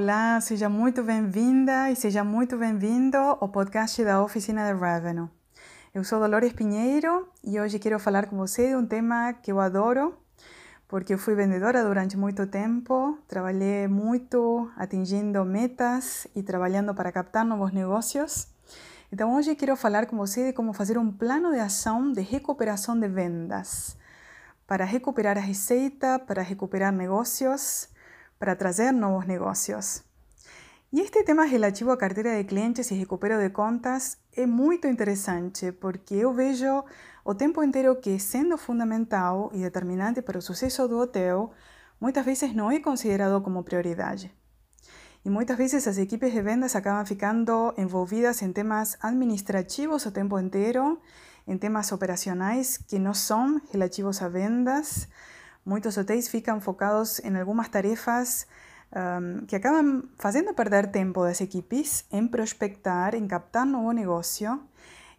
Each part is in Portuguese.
Olá, seja muito bem-vinda e seja muito bem-vindo ao podcast da Oficina de Revenue. Eu sou Dolores Pinheiro e hoje quero falar com você de um tema que eu adoro, porque eu fui vendedora durante muito tempo, trabalhei muito atingindo metas e trabalhando para captar novos negócios. Então hoje quero falar com você de como fazer um plano de ação de recuperação de vendas, para recuperar a receita, para recuperar negócios para trazer novos negócios. E este tema relativo à carteira de clientes e recupero de contas é muito interessante, porque eu vejo o tempo inteiro que, sendo fundamental e determinante para o sucesso do hotel, muitas vezes não é considerado como prioridade. E muitas vezes as equipes de vendas acabam ficando envolvidas em temas administrativos o tempo inteiro, em temas operacionais que não são relativos a vendas, Muitos hotéis ficam focados em algumas tarefas um, que acabam fazendo perder tempo das equipes em prospectar, em captar novo negócio,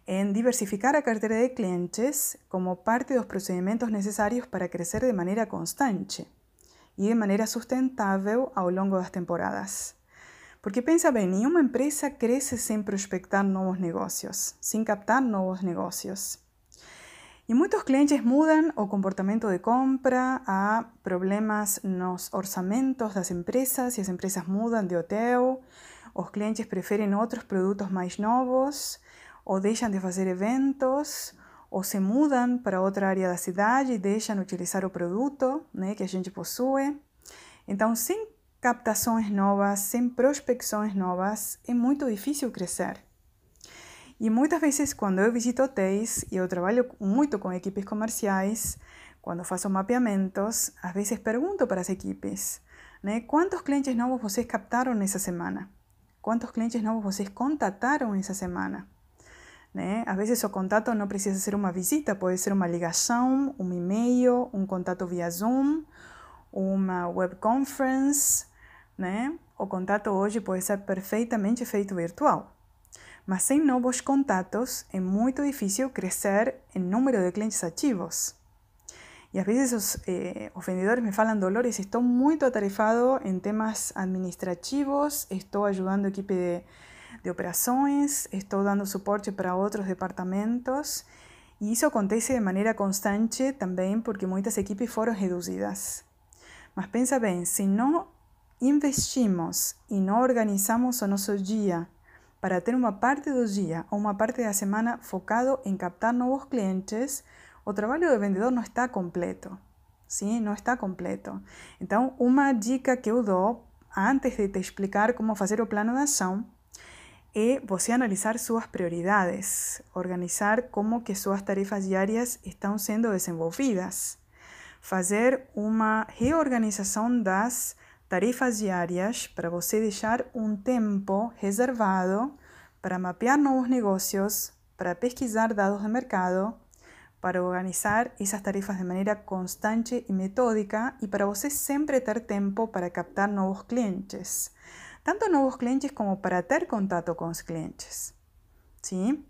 em diversificar a carteira de clientes como parte dos procedimentos necessários para crescer de maneira constante e de maneira sustentável ao longo das temporadas. Porque pensa bem, nenhuma empresa cresce sem prospectar novos negócios, sem captar novos negócios. E muitos clientes mudam o comportamento de compra, há problemas nos orçamentos das empresas e as empresas mudam de hotel, os clientes preferem outros produtos mais novos, ou deixam de fazer eventos, ou se mudam para outra área da cidade e deixam de utilizar o produto né, que a gente possui. Então, sem captações novas, sem prospecções novas, é muito difícil crescer. E muitas vezes, quando eu visito hotéis, e eu trabalho muito com equipes comerciais, quando faço mapeamentos, às vezes pergunto para as equipes, né, quantos clientes novos vocês captaram nessa semana? Quantos clientes novos vocês contataram essa semana? Né? Às vezes o contato não precisa ser uma visita, pode ser uma ligação, um e-mail, um contato via Zoom, uma web conference, né? O contato hoje pode ser perfeitamente feito virtual. mas sem novos contatos é muito difícil crescer em número de clientes ativos. Y a veces los, eh, me falan dolores, estoy muy atarefado en temas administrativos, estoy ayudando equipo de, de operaciones, estoy dando soporte para otros departamentos. Y eso acontece de manera constante también porque muchas equipos fueron reducidas. Mas pensa bien, si no investimos y no organizamos o nuestro día para ter uma parte do dia ou uma parte da semana focado em captar novos clientes, o trabalho de vendedor não está completo. Sim, não está completo. Então, uma dica que eu dou antes de te explicar como fazer o plano de ação é você analisar suas prioridades, organizar como que suas tarefas diárias estão sendo desenvolvidas, fazer uma reorganização das tarefas diárias para você deixar um tempo reservado para mapear novos negócios, para pesquisar dados de mercado, para organizar essas tarefas de maneira constante e metódica e para você sempre ter tempo para captar novos clientes. Tanto novos clientes como para ter contato com os clientes. Sim?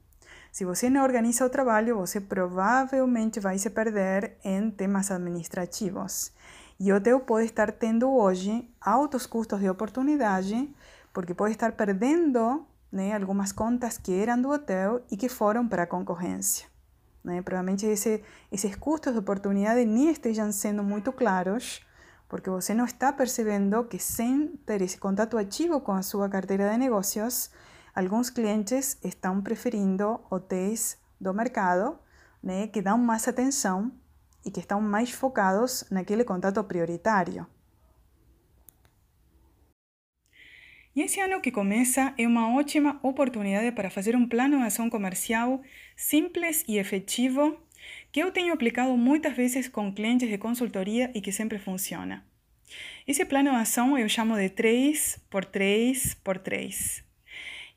Se você não organiza o trabalho, você provavelmente vai se perder em temas administrativos. E o hotel pode estar tendo hoje altos custos de oportunidade, porque pode estar perdendo né, algumas contas que eram do hotel e que foram para a concorrência. Né? Provavelmente esse, esses custos de oportunidade nem estejam sendo muito claros, porque você não está percebendo que sem ter esse contato ativo com a sua carteira de negócios, alguns clientes estão preferindo hotéis do mercado né, que dão mais atenção e que estão mais focados naquele contato prioritário. E esse ano que começa é uma ótima oportunidade para fazer um plano de ação comercial simples e efetivo que eu tenho aplicado muitas vezes com clientes de consultoria e que sempre funciona. Esse plano de ação eu chamo de 3 por 3 por 3.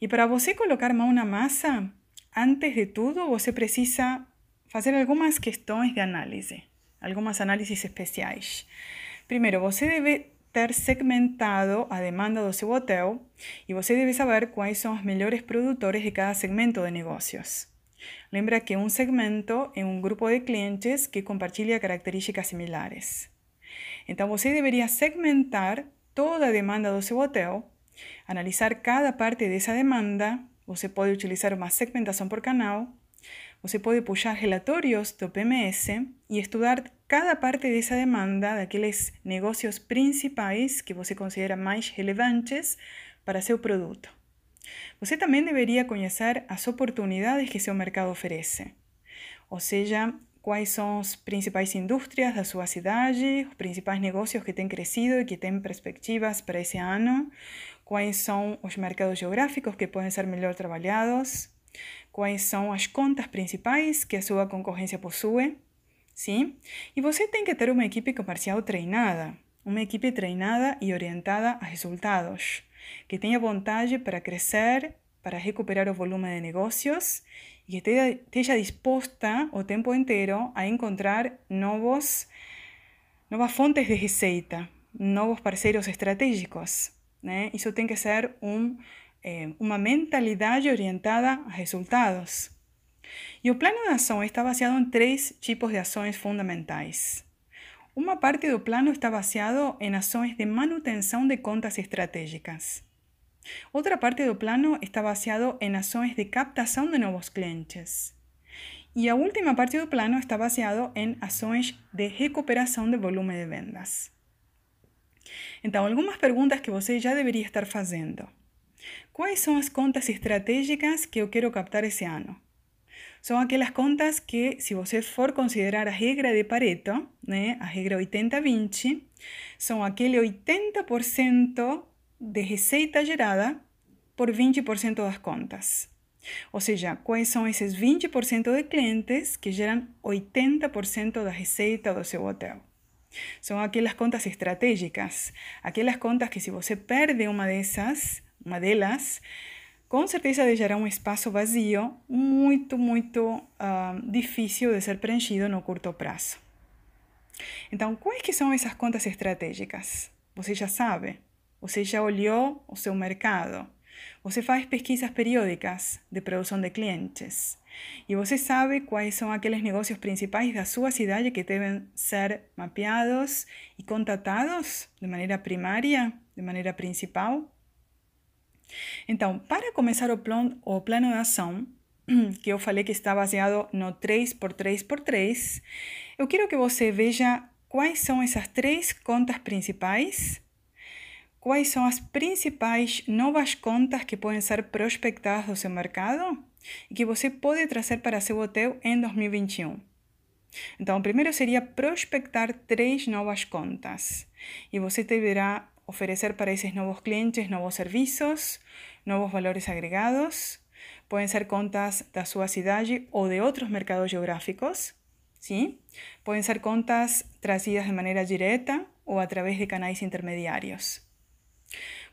E para você colocar mão na massa, antes de tudo, você precisa fazer algumas questões de análise, algumas análises especiais. Primeiro, você deve ter segmentado a demanda do seu hotel e você saber quais são os melhores produtores de cada segmento de negócios. Lembra que um segmento é um grupo de clientes que compartilha características similares. Então você deveria segmentar toda a demanda do seu hotel, analisar cada parte dessa demanda, você pode utilizar uma segmentação por canal, você pode puxar relatórios do PMS e estudar cada parte dessa demanda, daqueles negócios principais que você considera mais relevantes para seu produto. Você também deveria conhecer as oportunidades que seu mercado oferece, ou seja, quais são as principais indústrias da sua cidade, os principais negócios que têm crescido e que têm perspectivas para esse ano, quais são os mercados geográficos que podem ser melhor trabalhados, quais são as contas principais que a sua concorrência possui, sim? E você tem que ter uma equipe comercial treinada, uma equipe treinada e orientada a resultados, que tenha vontade para crescer, para recuperar o volume de negócios y que esté dispuesta o tiempo entero a encontrar nuevos, nuevas fuentes de receita, nuevos parceiros estratégicos. Né? Isso tem que ser um, eh, uma mentalidade orientada a resultados. E o plano de ação está baseado em três tipos de ações fundamentais. Uma parte do plano está baseado em ações de manutenção de contas estratégicas. Otra parte del plano está baseado en acciones de captación de nuevos clientes. Y la última parte del plano está baseado en acciones de recuperación de volumen de vendas. Entonces, algunas preguntas que você ya debería estar haciendo. ¿Cuáles son las contas estratégicas que yo quiero captar ese año? Son aquellas contas que, si você for considerar a regra de Pareto, né, a regra 80-20, son aquel 80% de receita gerada por 20% das contas. Ou seja, quais são esses 20% de clientes que geram 80% da receita do seu hotel? São aquelas contas estratégicas, aquelas contas que se você perde uma dessas, uma delas, com certeza deixará um espaço vazio muito, muito uh, difícil de ser preenchido no curto prazo. Então, quais que são essas contas estratégicas? Você já sabe. Você já olhou o seu mercado. Você faz pesquisas periódicas de produção de clientes. E você sabe quais são aqueles negócios principais da sua cidade que devem ser mapeados e contatados de maneira primária, de maneira principal? Então, para começar o, plan, o plano de ação, que eu falei que está baseado no 3x3x3, eu quero que você veja quais são essas três contas principais quais são as principais novas contas que podem ser prospectadas do seu mercado e que você pode trazer para seu hotel em 2021. Então, primeiro seria prospectar três novas contas e você deverá oferecer para esses novos clientes novos serviços, novos valores agregados. Podem ser contas da sua cidade ou de outros mercados geográficos. Sim? Podem ser contas trazidas de maneira direta ou através de canais intermediários.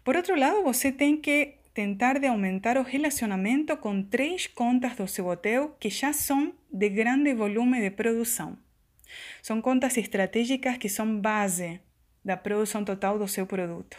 Por outro lado, você tem que tentar de aumentar o relacionamento com três contas do seu hotel que já são de grande volume de produção. São contas estratégicas que são base da produção total do seu produto.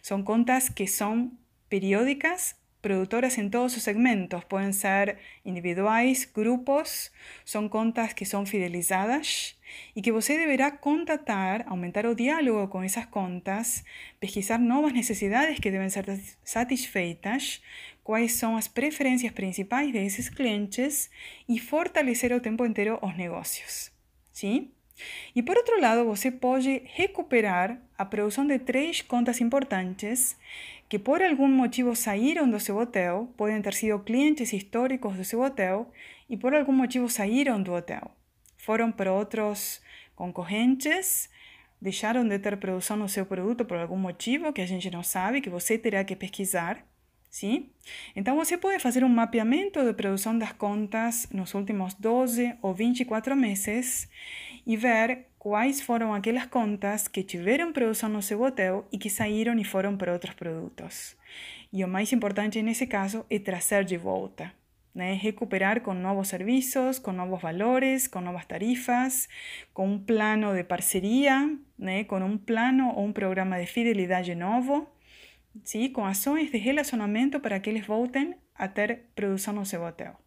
São contas que são periódicas, produtoras em todos os segmentos, podem ser individuais, grupos, são contas que são fidelizadas e que você deverá contatar, aumentar o diálogo com essas contas, pesquisar novas necessidades que devem ser satisfeitas, quais são as preferências principais desses clientes e fortalecer o tempo inteiro os negócios. Sim? E por outro lado, você pode recuperar a produção de três contas importantes que por algum motivo saíram do seu hotel, podem ter sido clientes históricos do seu hotel e por algum motivo saíram do hotel. Foram para outros concorrentes, deixaram de ter produção no seu produto por algum motivo que a gente não sabe, que você terá que pesquisar. Sim? Então você pode fazer um mapeamento de produção das contas nos últimos 12 ou 24 meses e ver quais foram aquelas contas que tiveram produção no seu hotel e que saíram e foram para outros produtos. E o mais importante nesse caso é trazer de volta. Né? Recuperar com novos serviços, com novos valores, com novas tarifas, com um plano de parceria, né? com um plano ou um programa de fidelidade novo, sim? com ações de relacionamento para que eles voltem a ter produção no seu hotel.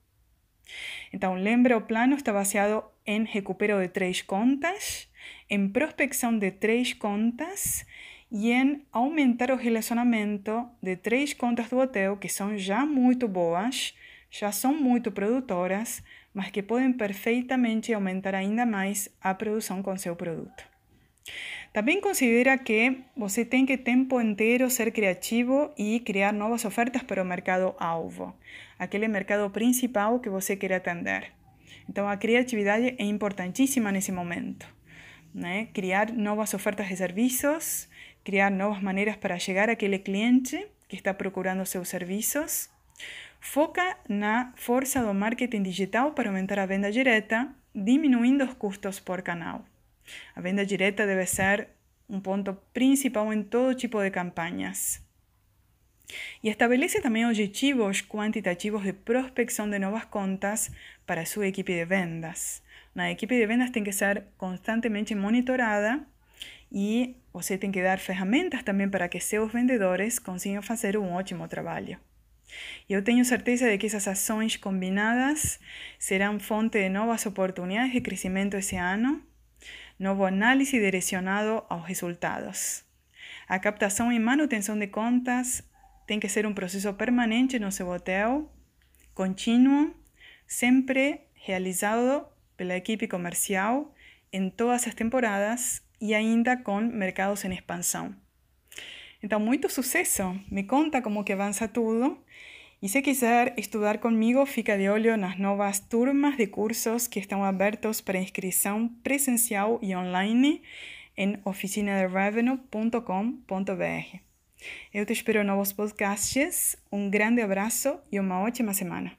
Então, lembra, o plano está baseado em recupero de três contas, em prospecção de três contas e em aumentar o relacionamento de três contas do hotel que são já muito boas, já são muito produtoras, mas que podem perfeitamente aumentar ainda mais a produção com seu produto. Também considera que você tem que tempo inteiro ser criativo e criar novas ofertas para o mercado alvo, aquele mercado principal que você quer atender. Então a criatividade é importantíssima nesse momento. Né? Criar novas ofertas de serviços, criar novas maneiras para chegar àquele cliente que está procurando seus serviços. Foca na força do marketing digital para aumentar a venda direta, diminuindo os custos por canal. A venda direta debe ser un punto principal en todo tipo de campañas. Y establece también objetivos cuantitativos de prospección de nuevas contas para su equipo de vendas. Una equipo de vendas tiene que ser constantemente monitorada y usted tiene que dar ferramentas también para que seus vendedores consigan hacer un ótimo trabajo. Eu tenho certeza de que essas ações combinadas serão fonte de novas oportunidades de crescimento esse ano novo análise direcionado aos resultados. A captação e manutenção de contas tem que ser um processo permanente no seu hotel, contínuo, sempre realizado pela equipe comercial em todas as temporadas e ainda com mercados em expansão. Então, muito sucesso! Me conta como que avança tudo E se quiser estudar comigo, fica de olho nas novas turmas de cursos que estão abertos para inscrição presencial e online em oficinaderevenue.com.br. Eu te espero novos podcasts. Um grande abraço e uma ótima semana.